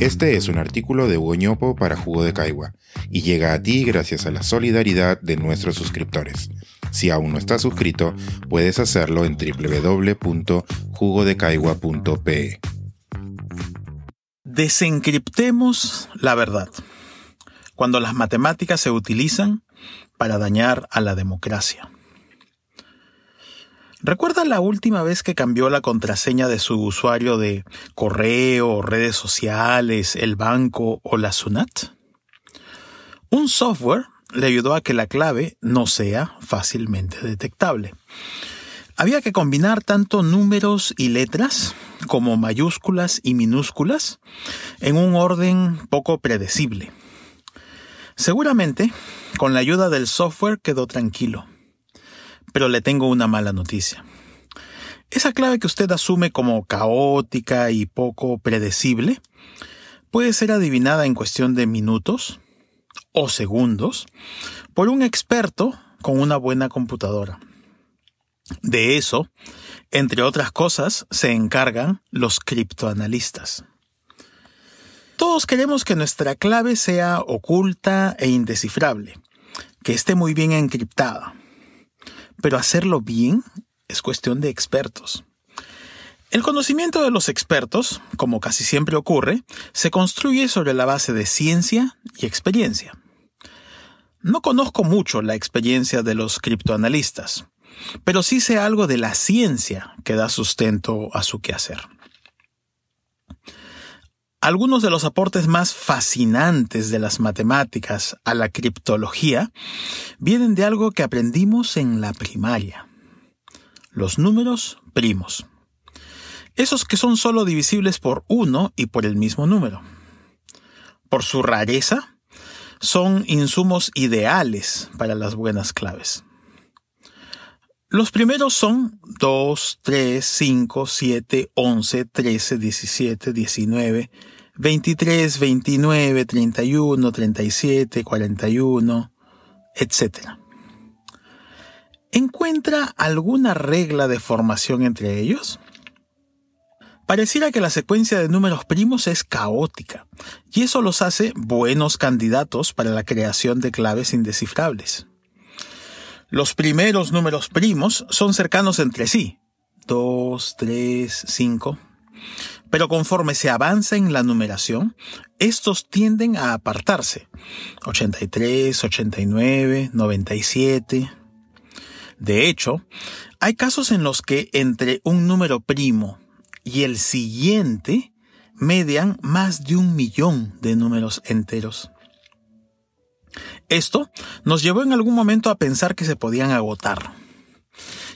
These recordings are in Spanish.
Este es un artículo de Hugo para Jugo de Caigua y llega a ti gracias a la solidaridad de nuestros suscriptores. Si aún no estás suscrito, puedes hacerlo en www.jugodecaigua.pe. Desencriptemos la verdad. Cuando las matemáticas se utilizan para dañar a la democracia. ¿Recuerda la última vez que cambió la contraseña de su usuario de correo, redes sociales, el banco o la SUNAT? Un software le ayudó a que la clave no sea fácilmente detectable. Había que combinar tanto números y letras como mayúsculas y minúsculas en un orden poco predecible. Seguramente, con la ayuda del software quedó tranquilo. Pero le tengo una mala noticia. Esa clave que usted asume como caótica y poco predecible puede ser adivinada en cuestión de minutos o segundos por un experto con una buena computadora. De eso, entre otras cosas, se encargan los criptoanalistas. Todos queremos que nuestra clave sea oculta e indescifrable, que esté muy bien encriptada. Pero hacerlo bien es cuestión de expertos. El conocimiento de los expertos, como casi siempre ocurre, se construye sobre la base de ciencia y experiencia. No conozco mucho la experiencia de los criptoanalistas, pero sí sé algo de la ciencia que da sustento a su quehacer. Algunos de los aportes más fascinantes de las matemáticas a la criptología vienen de algo que aprendimos en la primaria. Los números primos. Esos que son solo divisibles por uno y por el mismo número. Por su rareza, son insumos ideales para las buenas claves. Los primeros son 2, 3, 5, 7, 11, 13, 17, 19, 23, 29, 31, 37, 41, etc. ¿Encuentra alguna regla de formación entre ellos? Pareciera que la secuencia de números primos es caótica, y eso los hace buenos candidatos para la creación de claves indescifrables. Los primeros números primos son cercanos entre sí, 2, 3, 5. Pero conforme se avanza en la numeración, estos tienden a apartarse. 83, 89, 97. De hecho, hay casos en los que entre un número primo y el siguiente median más de un millón de números enteros. Esto nos llevó en algún momento a pensar que se podían agotar,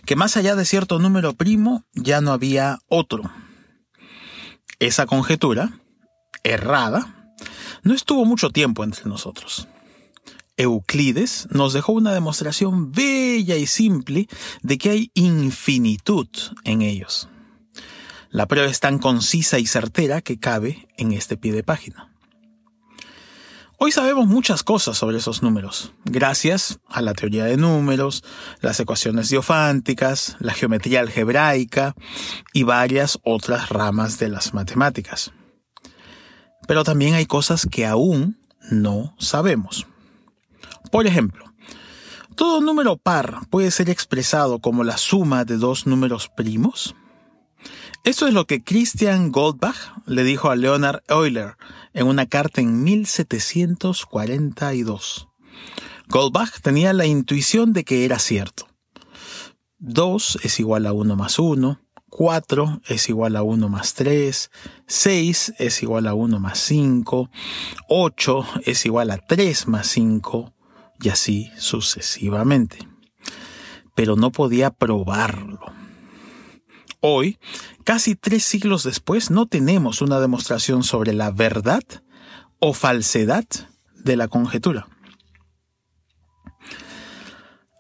que más allá de cierto número primo ya no había otro. Esa conjetura, errada, no estuvo mucho tiempo entre nosotros. Euclides nos dejó una demostración bella y simple de que hay infinitud en ellos. La prueba es tan concisa y certera que cabe en este pie de página. Hoy sabemos muchas cosas sobre esos números, gracias a la teoría de números, las ecuaciones diofánticas, la geometría algebraica y varias otras ramas de las matemáticas. Pero también hay cosas que aún no sabemos. Por ejemplo, ¿todo número par puede ser expresado como la suma de dos números primos? Esto es lo que Christian Goldbach le dijo a Leonard Euler en una carta en 1742. Goldbach tenía la intuición de que era cierto. 2 es igual a 1 más 1, 4 es igual a 1 más 3, 6 es igual a 1 más 5, 8 es igual a 3 más 5 y así sucesivamente. Pero no podía probarlo. Hoy, casi tres siglos después, no tenemos una demostración sobre la verdad o falsedad de la conjetura.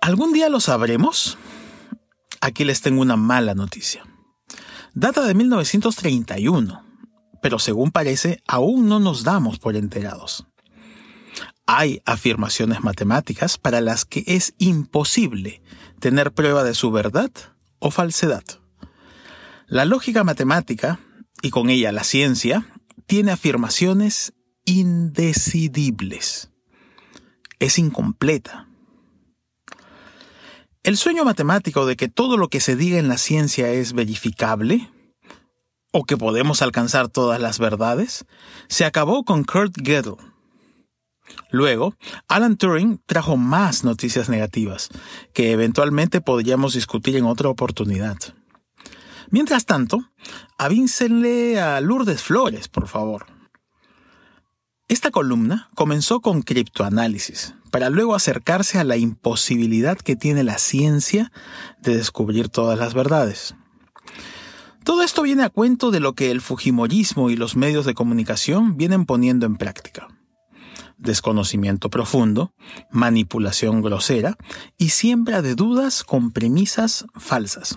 ¿Algún día lo sabremos? Aquí les tengo una mala noticia. Data de 1931, pero según parece, aún no nos damos por enterados. Hay afirmaciones matemáticas para las que es imposible tener prueba de su verdad o falsedad. La lógica matemática, y con ella la ciencia, tiene afirmaciones indecidibles. Es incompleta. El sueño matemático de que todo lo que se diga en la ciencia es verificable o que podemos alcanzar todas las verdades se acabó con Kurt Gödel. Luego, Alan Turing trajo más noticias negativas, que eventualmente podríamos discutir en otra oportunidad. Mientras tanto, avíncenle a Lourdes Flores, por favor. Esta columna comenzó con criptoanálisis, para luego acercarse a la imposibilidad que tiene la ciencia de descubrir todas las verdades. Todo esto viene a cuento de lo que el Fujimorismo y los medios de comunicación vienen poniendo en práctica. Desconocimiento profundo, manipulación grosera y siembra de dudas con premisas falsas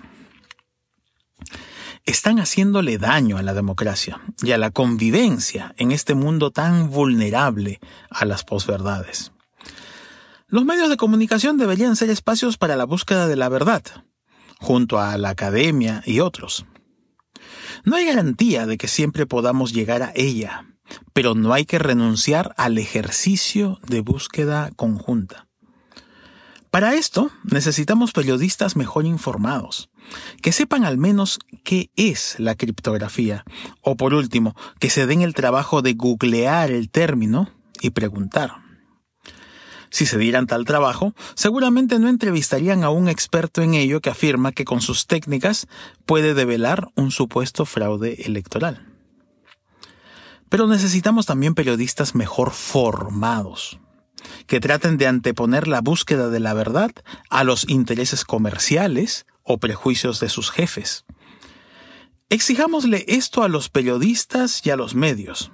están haciéndole daño a la democracia y a la convivencia en este mundo tan vulnerable a las posverdades. Los medios de comunicación deberían ser espacios para la búsqueda de la verdad, junto a la academia y otros. No hay garantía de que siempre podamos llegar a ella, pero no hay que renunciar al ejercicio de búsqueda conjunta. Para esto necesitamos periodistas mejor informados, que sepan al menos qué es la criptografía, o por último, que se den el trabajo de googlear el término y preguntar. Si se dieran tal trabajo, seguramente no entrevistarían a un experto en ello que afirma que con sus técnicas puede develar un supuesto fraude electoral. Pero necesitamos también periodistas mejor formados, que traten de anteponer la búsqueda de la verdad a los intereses comerciales o prejuicios de sus jefes. Exijámosle esto a los periodistas y a los medios.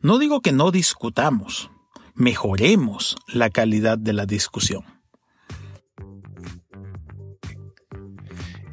No digo que no discutamos, mejoremos la calidad de la discusión.